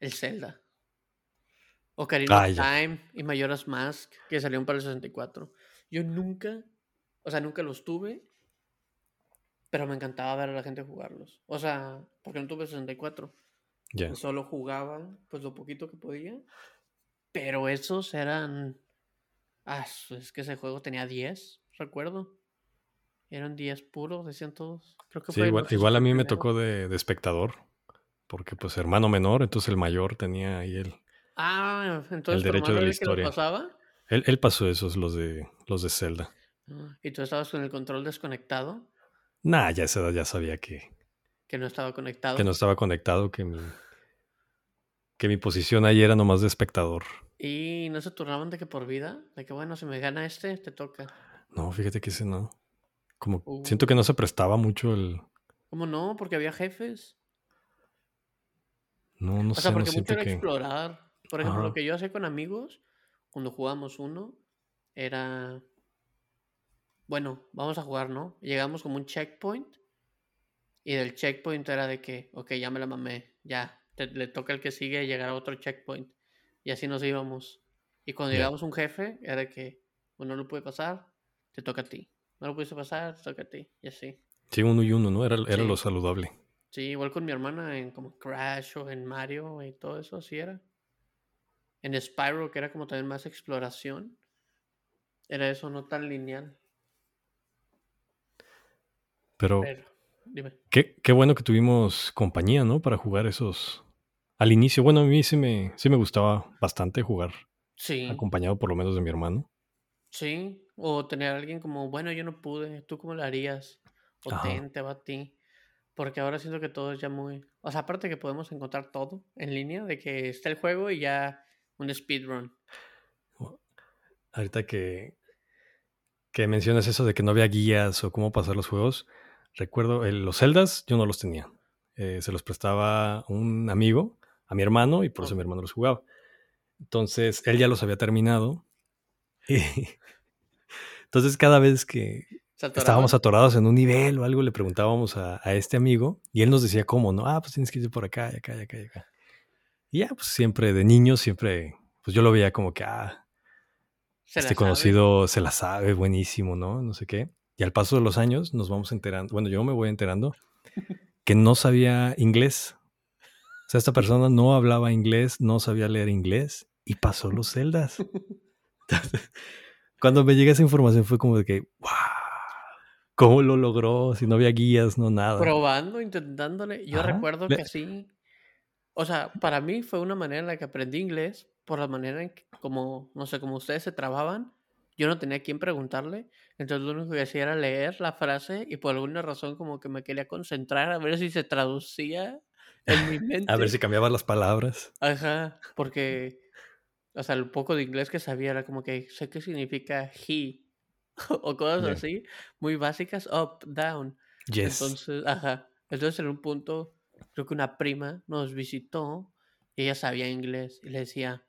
S2: El Zelda. Ocarina of Time y Majora's Mask, que salieron para el 64. Yo nunca, o sea, nunca los tuve, pero me encantaba ver a la gente jugarlos. O sea, porque no tuve 64. Ya. Solo jugaba, pues lo poquito que podía. Pero esos eran. Ah, es que ese juego tenía 10, recuerdo. Eran 10 puros, decían todos. Creo que
S1: sí, igual, a mí me tocó de, espectador. Porque, pues, hermano menor, entonces el mayor tenía ahí el.
S2: Ah, entonces el derecho de la historia. pasaba?
S1: Él, él, pasó esos, los de, los de Zelda.
S2: Ah, ¿Y tú estabas con el control desconectado?
S1: Nah, ya esa edad ya sabía que.
S2: Que no estaba conectado.
S1: Que no estaba conectado, que mi, que mi posición ahí era nomás de espectador.
S2: ¿Y no se turnaban de que por vida? De que bueno, si me gana este, te toca.
S1: No, fíjate que ese no. Como siento que no se prestaba mucho el.
S2: ¿Cómo no? Porque había jefes.
S1: No, no
S2: sé. O sea, porque mucho era explorar. Por ejemplo, lo que yo hacía con amigos, cuando jugábamos uno, era. Bueno, vamos a jugar, ¿no? Llegamos como un checkpoint. Y del checkpoint era de que, ok, ya me la mamé, ya, le toca el que sigue llegar a otro checkpoint. Y así nos íbamos. Y cuando llegamos a un jefe, era que, bueno, no lo puede pasar, te toca a ti. no lo pudiste pasar, toca a ti, y así.
S1: Sí, uno y uno, ¿no? Era, era lo saludable.
S2: Sí, igual con mi hermana en como Crash o en Mario y todo eso, así era. En Spyro, que era como también más exploración, era eso, no tan lineal.
S1: Pero, dime. Qué, qué, bueno que tuvimos compañía, ¿no? Para jugar esos. Al inicio, bueno, a mí sí me, sí me gustaba bastante jugar. Sí. Acompañado por lo menos de mi hermano.
S2: Sí, o tener a alguien como, bueno, yo no pude, ¿tú cómo lo harías? O te va a ti. Porque ahora siento que todo es ya muy... O sea, aparte que podemos encontrar todo en línea, de que está el juego y ya un speedrun.
S1: Ahorita que, que mencionas eso de que no había guías o cómo pasar los juegos, recuerdo, los celdas yo no los tenía. Eh, se los prestaba un amigo, a mi hermano, y por eso mi hermano los jugaba. Entonces, él ya los había terminado. Entonces, cada vez que estábamos atorados en un nivel o algo, le preguntábamos a, este amigo y él nos decía cómo, ¿no? Ah, pues tienes que ir por acá, y acá, y acá, y acá. Y ya, pues siempre de niño, siempre, pues yo lo veía como que, ah, este conocido se la sabe, buenísimo, ¿no? No sé qué. Y al paso de los años nos vamos enterando, bueno, yo me voy enterando que no sabía inglés. O sea, esta persona no hablaba inglés, no sabía leer inglés y pasó los celdas. cuando me llega esa información fue como de que, wow, ¿cómo lo logró? Si no había guías, no nada.
S2: Probando, intentándole. Yo recuerdo que sí. O sea, para mí fue una manera en la que aprendí inglés, por la manera en que, como, no sé, como ustedes se trababan, yo no tenía a quién preguntarle, entonces lo único que hacía era leer la frase y por alguna razón como que me quería concentrar a ver si se traducía en mi mente.
S1: a ver si cambiaban las palabras.
S2: Ajá, porque o sea, el poco de inglés que sabía era como que sé qué significa he o cosas así, muy básicas, up, down. Yes. Entonces, ajá. Entonces en un punto, creo que una prima nos visitó y ella sabía inglés y le decía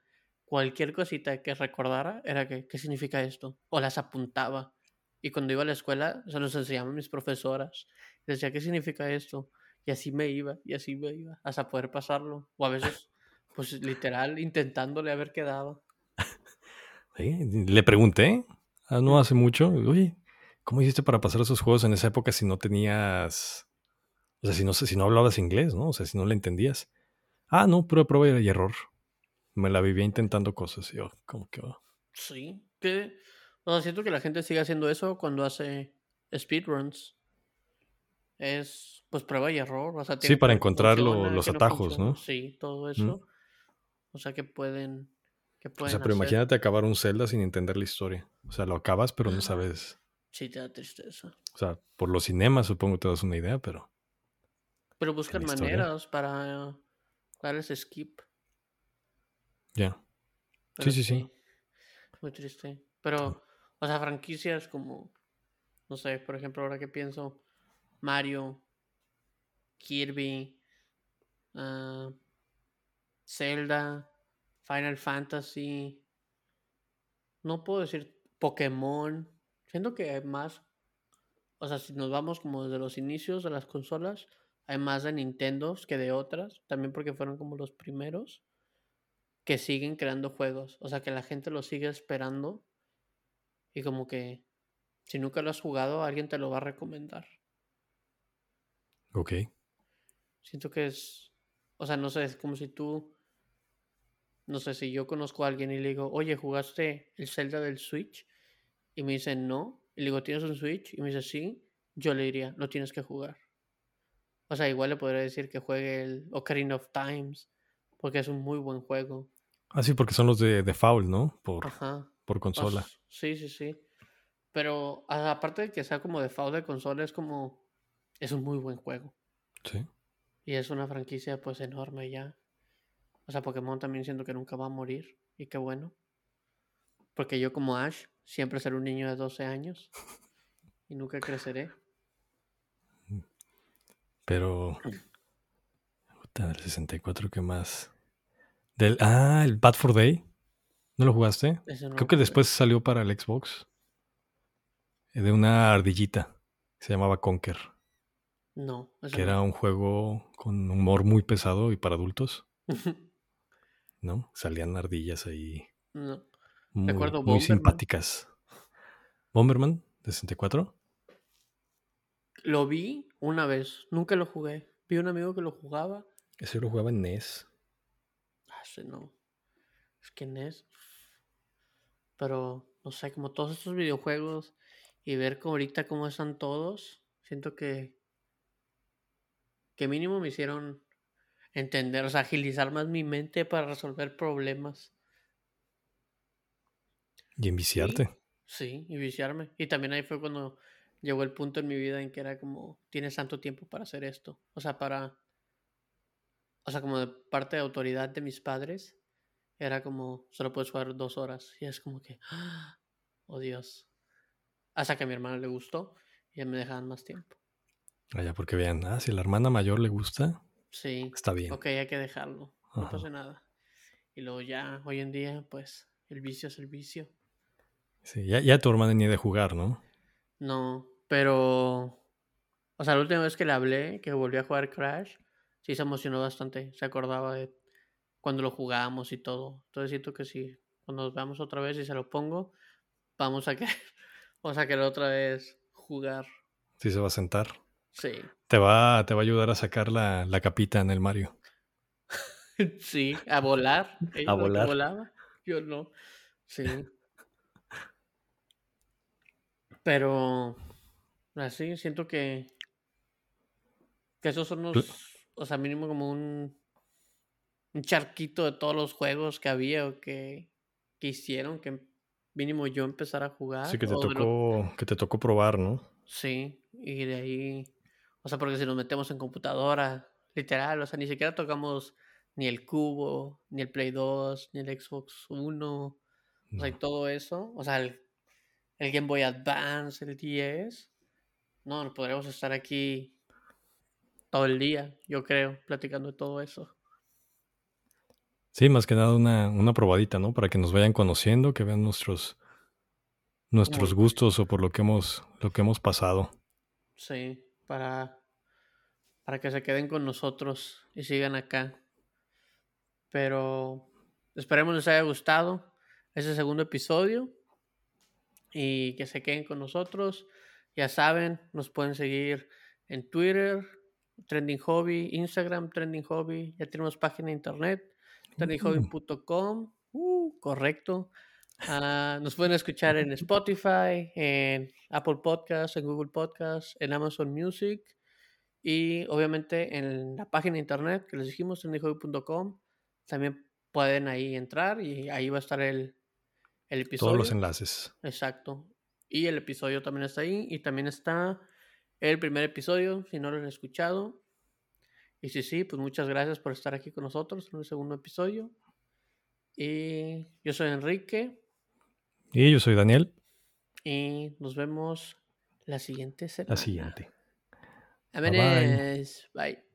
S2: cualquier cosita que recordara era que, ¿qué significa esto? O las apuntaba. Y cuando iba a la escuela, se los enseñaban mis profesoras. Decía, ¿qué significa esto? Y así me iba, y así me iba, hasta poder pasarlo. O a veces pues literal, intentándole haber quedado.
S1: Le pregunté, ah, no hace mucho, oye, ¿cómo hiciste para pasar esos juegos en esa época si no tenías, o sea, si no, si no hablabas inglés, ¿no? O sea, si no le entendías. Ah, no, prueba, prueba y error. Me la vivía intentando cosas y yo, como que... Oh".
S2: Sí, que... O sea, siento que la gente sigue haciendo eso cuando hace speedruns. Es, pues, prueba y error. O sea,
S1: sí, para encontrar los atajos, ¿no?
S2: Sí, todo eso. O sea, que pueden. Que pueden
S1: o sea, pero imagínate acabar un Zelda sin entender la historia. O sea, lo acabas, pero no sabes.
S2: Sí, te da tristeza.
S1: O sea, por los cinemas supongo que te das una idea, pero.
S2: Pero buscan maneras para darles skip.
S1: Ya. Sí, sí, sí,
S2: Muy triste. Pero, o sea, franquicias como. No sé, por ejemplo, ahora que pienso. Mario. Kirby. Uh, Zelda, Final Fantasy. No puedo decir Pokémon. Siento que hay más. O sea, si nos vamos como desde los inicios de las consolas, hay más de Nintendo que de otras. También porque fueron como los primeros que siguen creando juegos. O sea, que la gente los sigue esperando. Y como que si nunca lo has jugado, alguien te lo va a recomendar.
S1: Ok.
S2: Siento que es. O sea, no sé, es como si tú no sé si yo conozco a alguien y le digo, oye, ¿jugaste el Zelda del Switch? Y me dice, no. Y le digo, ¿tienes un Switch? Y me dice, sí. Yo le diría, lo tienes que jugar. O sea, igual le podría decir que juegue el Ocarina of Times, porque es un muy buen juego.
S1: Ah, sí, porque son los de, de Foul, ¿no? Por, por consola.
S2: sí, sí, sí. Pero aparte de que sea como de Foul de consola, es como. Es un muy buen juego.
S1: Sí.
S2: Y es una franquicia, pues, enorme ya. O sea, Pokémon también siento que nunca va a morir. Y qué bueno. Porque yo como Ash siempre seré un niño de 12 años. Y nunca creceré.
S1: Pero... Puta, el 64, ¿qué más? Del, ah, el Bad for Day. ¿No lo jugaste? Creo que después salió para el Xbox. Eh, de una ardillita. Se llamaba Conker.
S2: No.
S1: Que era un juego con humor muy pesado y para adultos. ¿no? Salían ardillas ahí.
S2: No.
S1: Muy, muy simpáticas. ¿Bomberman de 64?
S2: Lo vi una vez, nunca lo jugué. Vi un amigo que lo jugaba.
S1: Ese lo jugaba en NES.
S2: Ah, sí, no. Es que NES. Pero, no sé, como todos estos videojuegos y ver como ahorita cómo están todos, siento que. Que mínimo me hicieron entender, o sea, agilizar más mi mente para resolver problemas.
S1: Y enviciarte.
S2: Sí, y viciarme. Y también ahí fue cuando llegó el punto en mi vida en que era como, tienes tanto tiempo para hacer esto. O sea, para... O sea, como de parte de autoridad de mis padres, era como, solo puedes jugar dos horas. Y es como que, oh Dios. Hasta que a mi hermana le gustó y ya me dejaban más tiempo.
S1: Ya, porque vean, ah, si la hermana mayor le gusta,
S2: sí.
S1: está bien.
S2: Ok, hay que dejarlo. No pasa nada. Y luego ya, hoy en día, pues, el vicio es el vicio.
S1: Sí, ya, ya tu hermana ni de jugar, ¿no?
S2: No, pero. O sea, la última vez que le hablé, que volví a jugar Crash, sí se emocionó bastante. Se acordaba de cuando lo jugábamos y todo. Entonces siento que sí, cuando nos veamos otra vez y se lo pongo, vamos a querer, vamos a querer otra vez jugar.
S1: Sí, se va a sentar.
S2: Sí.
S1: Te va, te va a ayudar a sacar la, la capita en el Mario.
S2: sí, a volar.
S1: a volar.
S2: Volaba. Yo no. Sí. Pero así siento que que esos son los, o sea, mínimo como un un charquito de todos los juegos que había o que, que hicieron que mínimo yo empezara a jugar.
S1: Sí, que te tocó que te tocó probar, ¿no?
S2: Sí, y de ahí, o sea, porque si nos metemos en computadora, literal, o sea, ni siquiera tocamos ni el cubo, ni el Play 2, ni el Xbox 1, o sea, y todo eso, o sea, el el Game Boy Advance, el 10. No, podríamos estar aquí todo el día, yo creo, platicando de todo eso.
S1: Sí, más que nada una, una probadita, ¿no? Para que nos vayan conociendo, que vean nuestros, nuestros gustos o por lo que hemos, lo que hemos pasado.
S2: Sí, para, para que se queden con nosotros y sigan acá. Pero esperemos les haya gustado ese segundo episodio y que se queden con nosotros. Ya saben, nos pueden seguir en Twitter, Trending Hobby, Instagram, Trending Hobby. Ya tenemos página de internet, trendinghobby.com. Uh, correcto. Ah, nos pueden escuchar en Spotify, en Apple Podcasts, en Google Podcasts, en Amazon Music y obviamente en la página de internet que les dijimos, trendinghobby.com. También pueden ahí entrar y ahí va a estar el,
S1: todos los enlaces.
S2: Exacto. Y el episodio también está ahí. Y también está el primer episodio, si no lo han escuchado. Y si sí, pues muchas gracias por estar aquí con nosotros en el segundo episodio. Y yo soy Enrique.
S1: Y yo soy Daniel.
S2: Y nos vemos la siguiente semana.
S1: La siguiente.
S2: Bye. bye.